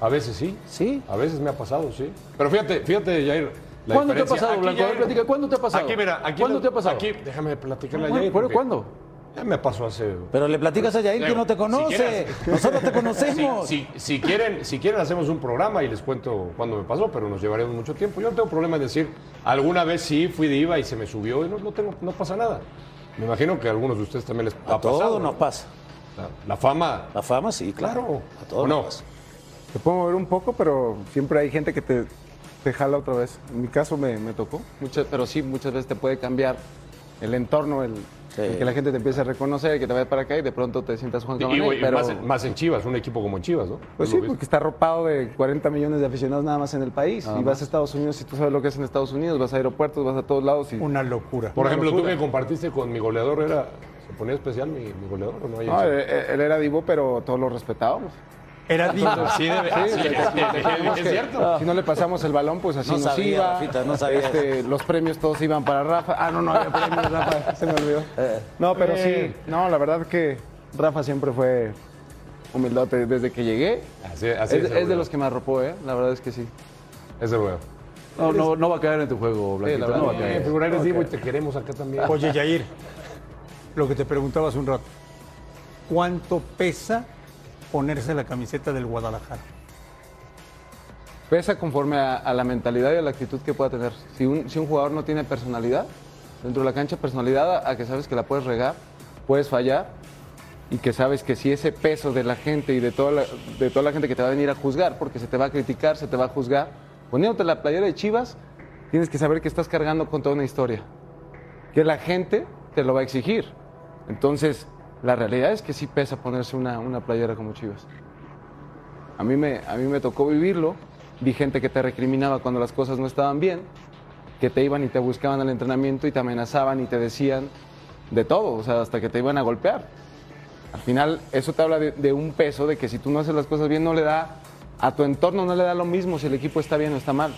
A veces sí. Sí. A veces me ha pasado, sí. Pero fíjate, fíjate, Jair. la ¿Cuándo te ha diferencia. pasado, Aquí, Blanco? A ver, Jair, platica, ¿cuándo te ha pasado? Aquí, mira, aquí. ¿Cuándo te ha pasado? Aquí, déjame platicarle a Jair. ¿pero porque cuándo? Ya me pasó hace. Pero le platicas a Yair que no te si conoce. quieres- Nosotros te conocemos. Si, si- si quieren, si quieren hacemos un programa y les cuento cuándo me pasó, pero nos llevaremos mucho tiempo. Yo no tengo problema en decir, alguna vez sí fui diva y se me subió y no, no tengo, no pasa nada. Me imagino que a algunos de ustedes también les ha A todos pasado. nos ¿no? pasa. La, la fama, La fama, sí, claro. claro. A todos nos pasa. Te puedo mover un poco, pero siempre hay gente que te, te jala otra vez. En mi caso me, me tocó, muchas, pero sí, muchas veces te puede cambiar el entorno, el, Sí. que la gente te empiece a reconocer, que te vaya para acá y de pronto te sientas Juan Y, y pero... más, en- más en Chivas, un equipo como en Chivas, ¿no? Pues ¿Tú sí, porque está arropado de 40 millones de aficionados nada más en el país. y vas a Estados Unidos, si tú sabes lo que es enEstados Unidos, vas a aeropuertos, vas a todos lados y... Una locura. Por ejemplo, tú locura. que compartiste con mi goleador, era, ¿se ponía especial mi, mi goleador o no? Hay No, él, él era divo, pero todos lo respetábamos. Era divo. Sí, debe- Sí, sí, de- de- es cierto. Si no le pasamos el balón, pues así No nos sabía, iba. Rafita, no sabía. Este, los premios todos iban para Rafa. Ah, no, no había premios, Rafa. Se me olvidó. No, pero sí. No, la verdad que Rafa siempre fue humildote desde que llegué. Así, así Es, es, es de los que me arropó, ¿eh? La verdad es que sí. Es de. No, no, no va a caer en tu juego, Blanquito, verdad. no va a Eh, caer. pero eres divo y te queremos acá también. Oye, Yair, lo que te preguntaba hace un rato. ¿Cuánto pesa ponerse la camiseta del Guadalajara? Pesa conforme a, la mentalidad y a la actitud que pueda tener. Si un, si un jugador no tiene personalidad, dentro de la cancha, personalidad a, a que sabes que la puedes regar, puedes fallar y que sabes que si ese peso de la gente y de toda la, de toda la gente que te va a venir a juzgar, porque se te va a criticar, se te va a juzgar, poniéndote la playera de Chivas, tienes que saber que estás cargando con toda una historia, que la gente te lo va a exigir. Entonces, la realidad es que sí pesa ponerse una, una playera como Chivas. A mí, me, a mí me tocó vivirlo. Vi gente que te recriminaba cuando las cosas no estaban bien, que te iban y te buscaban al entrenamiento y te amenazaban y te decían de todo, o sea, hasta que te iban a golpear. Al final, eso te habla de, un peso, de que si tú no haces las cosas bien, no le da a tu entorno, no le da lo mismo si el equipo está bien o está mal.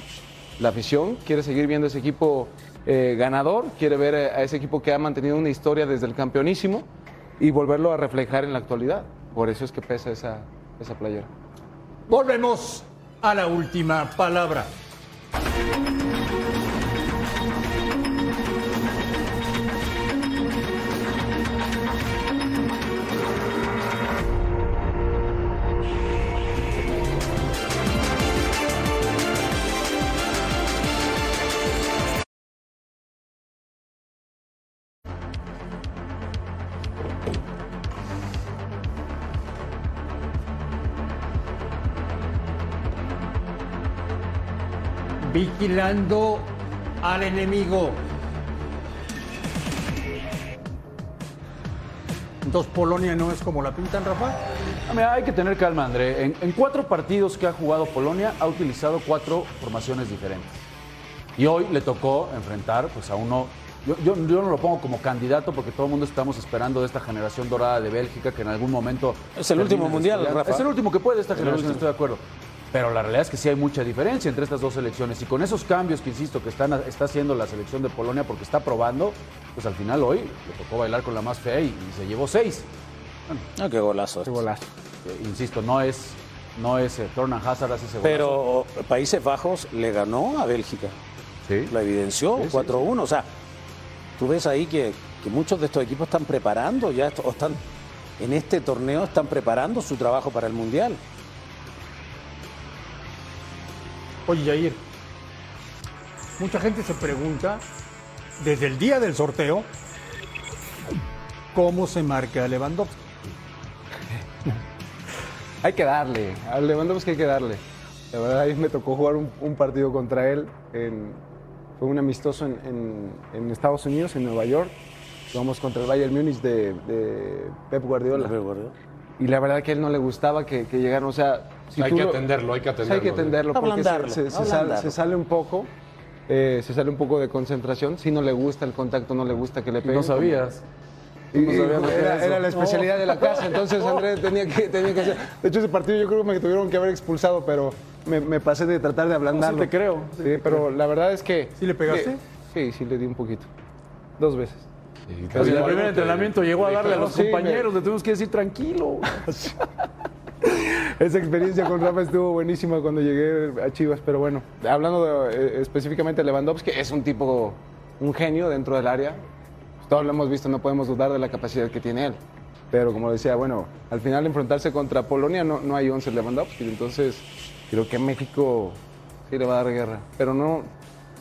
La afición quiere seguir viendo ese equipo eh, ganador, quiere ver eh, a ese equipo que ha mantenido una historia desde el campeonísimo y volverlo a reflejar en la actualidad. Por eso es que pesa esa, esa playera. Volvemos a la última palabra. Vigilando al enemigo. Entonces Polonia no es como la pintan, Rafa. Ah, mira, hay que tener calma, André. En, en cuatro partidos que ha jugado Polonia, ha utilizado cuatro formaciones diferentes. Y hoy le tocó enfrentar pues, a uno. Yo, yo- yo no lo pongo como candidato porque todo el mundo estamos esperando de esta generación dorada de Bélgica que en algún momento. Es el último mundial. Rafa. Es el último que puede esta generación, estoy de acuerdo. Pero la realidad es que sí hay mucha diferencia entre estas dos selecciones. Y con esos cambios que, insisto, que están, está haciendo la selección de Polonia porque está probando, pues al final hoy le tocó bailar con la más fea y, y se llevó seis. Ah, qué golazo. Qué golazo. Eh, insisto, no es, no es eh, Tornan Hazard hace ese golazo. Pero Países Bajos le ganó a Bélgica. Sí. La evidenció Sí, sí, 4-1. O sea, tú ves ahí que, que muchos de estos equipos están preparando ya, esto- o están en este torneo, están preparando su trabajo para el Mundial. Oye, Jair, mucha gente se pregunta, desde el día del sorteo, cómo se marca a Lewandowski. Hay que darle, a Lewandowski hay que darle. La verdad, ahí me tocó jugar un, un partido contra él. en- fue un amistoso en, en- en Estados Unidos, en Nueva York. Jugamos contra el Bayern Múnich de, de Pep Guardiola. Y la verdad que a él no le gustaba que, que llegaran, o sea... Hay tú que lo- atenderlo, hay que Sí, hay que atenderlo. atenderlo porque se- Ablandarlo, se, se sale, ablandarlo. se sale un poco, eh, se sale un poco de concentración. Si no le gusta el contacto, no le gusta que le peguen. no sabías. Y- no sabías era, la especialidad de la casa, entonces Andrés tenía que, tenía que hacer. De hecho, ese partido yo creo que me tuvieron que haber expulsado, pero me, me pasé de tratar de ablandarlo. No, sí te creo, sí Sí, te pero la verdad es que. ¿Sí le pegaste? sí, sí le di un poquito. Dos veces. Pero en el primer entrenamiento llegó a darle a los Sí, me- compañeros, le tuvimos que decir tranquilo. Esa experiencia con Rafa estuvo buenísima cuando llegué a Chivas, pero bueno, hablando de, eh, específicamente de Lewandowski, es un tipo, un genio dentro del área. Todos lo hemos visto, no podemos dudar de la capacidad que tiene él. Pero como decía, bueno, al final enfrentarse contra Polonia no, no hay 11 Lewandowski, entonces creo que México sí le va a dar guerra. Pero no,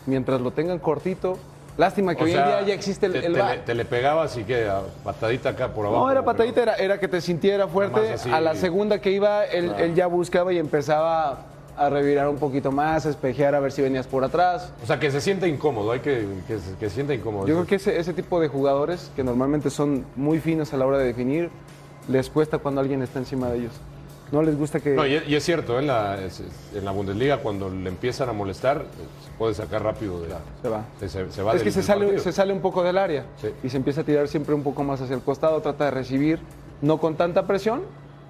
mientras lo tengan cortito, lástima que O hoy sea, en día ya existe el, te, el te le, te le pegabas y que patadita acá por abajo. No, era patadita, era, era que te sintiera fuerte. Así. a la segunda que iba, él, Claro. él ya buscaba y empezaba a revirar un poquito más, a espejear a ver si venías por atrás. O sea, que se siente incómodo, hay que que se, que se sienta incómodo. Yo creo que ese, ese tipo de jugadores, que normalmente son muy finos a la hora de definir, les cuesta cuando alguien está encima de ellos. No les gusta que... No, y, es- cierto, en la, en la Bundesliga cuando le empiezan a molestar, se puede sacar rápido de Se va. Se, va es que se sale, partido. se sale un poco del área Sí. y se empieza a tirar siempre un poco más hacia el costado, trata de recibir, no con tanta presión,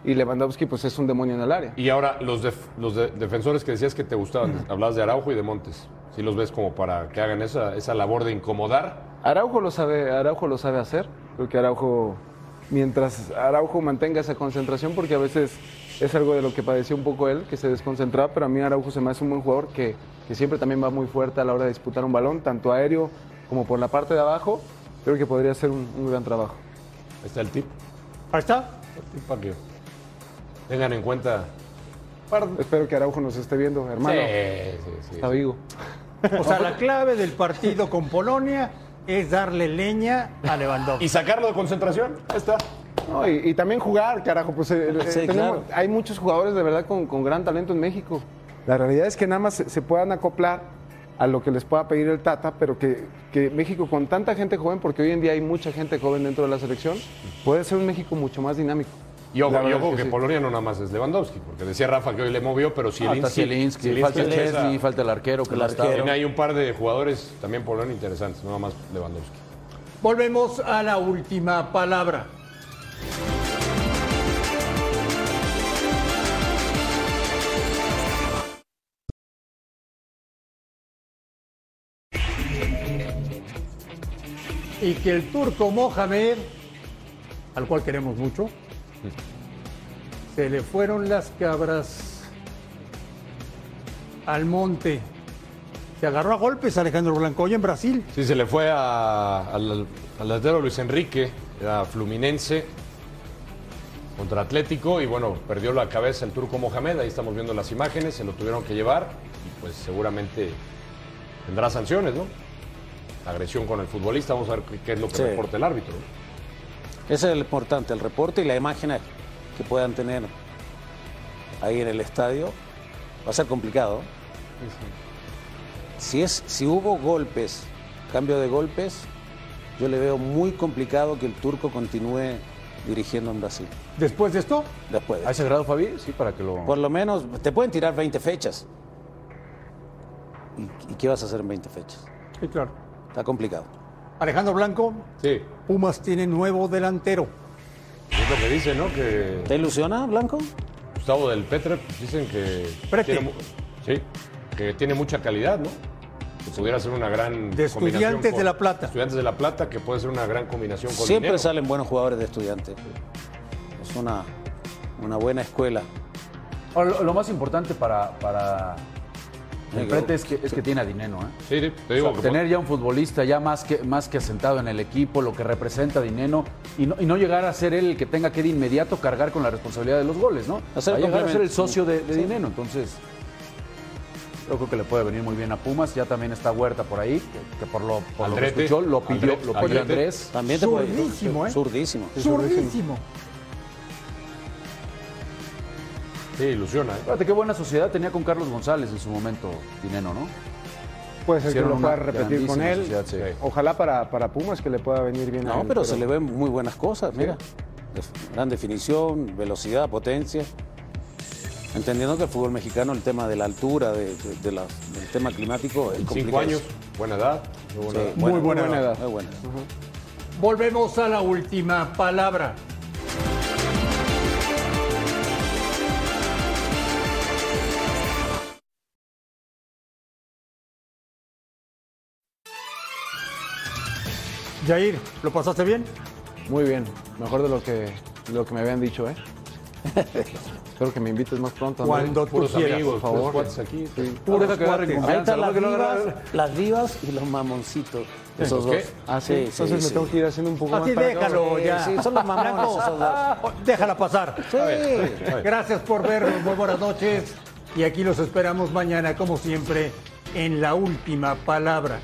y Lewandowski pues es un demonio en el área. Y ahora, los, def- los de- defensores que decías que te gustaban, hablabas de Araujo y de Montes. Si los ves como para que hagan esa, esa labor de incomodar. Araujo lo sabe, Araujo lo sabe hacer. Creo que Araujo, mientras Araujo mantenga esa concentración, porque a veces es algo de lo que padeció un poco él, que se desconcentraba, pero a mí Araujo se me hace un buen jugador que, que siempre también va muy fuerte a la hora de disputar un balón, tanto aéreo como por la parte de abajo. Creo que podría ser un, un gran trabajo. Ahí está el tip. Ahí está. El tip para que tengan en cuenta. Espero que Araujo nos esté viendo, hermano. Sí, sí, sí. Está vivo. O sea, la clave del partido con Polonia es darle leña a Lewandowski. Y sacarlo de concentración. Ahí está. No, y, y también jugar, carajo. Pues, eh, eh, Sí, tenemos- claro. Hay muchos jugadores de verdad con, con gran talento en México. La realidad es que nada más se, se puedan acoplar a lo que les pueda pedir el Tata, pero que, que México con tanta gente joven, porque hoy en día hay mucha gente joven dentro de la selección, puede ser un México mucho más dinámico. Y ojo, La y ojo es que, sí. Polonia no nada más es Lewandowski, porque decía Rafa que hoy le movió, pero Falta Zielinski. Zielinski, falta falta el arquero que El está. arquero. Tiene ahí un par de jugadores también Polonia interesantes, no nada más Lewandowski. Volvemos a la última palabra. Y que el turco Mohamed, al cual queremos mucho, se le fueron las cabras al monte. Se agarró a golpes Alejandro Blancoya en Brasil. Sí, se le fue a- al, al Luis Enrique, era Fluminense contra Atlético y bueno, perdió la cabeza el turco Mohamed, ahí estamos viendo las imágenes, se lo tuvieron que llevar y pues seguramente tendrá sanciones, ¿no? Agresión con el futbolista, vamos a ver qué- es lo que Sí. reporta el árbitro. Ese es el importante, el reporte y la imagen que puedan tener ahí en el estadio. Va a ser complicado. Si, es, si hubo golpes, cambio de golpes, yo le veo muy complicado que el turco continúe dirigiendo en Brasil. Después de esto, Después de ¿A ese grado, Fabi? Sí, para que lo... Por lo menos te pueden tirar 20 fechas. ¿Y, y qué vas a hacer en 20 fechas? sí, claro. Está complicado. Alejandro Blanco, Sí, Pumas tiene nuevo delantero. es lo que dicen, ¿no? Que ¿Te ilusiona, Blanco? Gustavo del Petre pues, dicen que Prete. tiene, sí, que tiene mucha calidad, ¿no? Que pudiera ser una gran De combinación Estudiantes con- de La Plata. Estudiantes de La Plata que puede ser una gran combinación con Siempre dinero. salen buenos jugadores de estudiantes. Es una, una buena escuela. Ahora, lo, lo más importante para, para el Prete es que, es que tiene a Dineno, ¿eh? Sí, sí, te digo O sea, que tener ya un futbolista ya más que, más que asentado en el equipo, lo que representa Dineno, y no, y no llegar a ser él el que tenga que de inmediato cargar con la responsabilidad de los goles, ¿no? A llegar a ser el socio de, de Dineno, entonces yo creo que le puede venir muy bien a Pumas. Ya también está Huerta por ahí, que, que por lo, por lo que escuchó lo pidió, lo pidió Aldrete. Andrés. También te puede- Zurdísimo, ¿eh? Zurdísimo. Zurdísimo. sí, ilusiona. ¿eh? Fíjate qué buena sociedad tenía con Carlos González en su momento, Dineno, ¿no? Puede ser que lo pueda repetir con él. grandísima sociedad, sí. Ojalá para, para Pumas que le pueda venir bien a No, él, pero se le ven muy buenas cosas, mira. Gran definición, velocidad, potencia. Entendiendo que el fútbol mexicano, el tema de la altura, de, de- de la- del tema climático, es Cinco complicado. años, buena edad. muy buena Sí, edad. Muy buena edad. Muy buena. Volvemos a la última palabra. Jair, ¿lo pasaste bien? Muy bien, mejor de lo que, de lo que me habían dicho, ¿eh? Espero que me invites más pronto. Cuando tú quieras, amigos, por favor. aquí. sí. Puro que las divas, las divas y los mamoncitos. Esos ¿Qué? dos. Ah, sí. Sí, Entonces sí, me tengo que ir haciendo un poco más Así para acá. déjalo ya. sí, son los mamones esos dos. Déjala pasar. Sí. Gracias por vernos, muy buenas noches. Y aquí los esperamos mañana, como siempre, en la última palabra.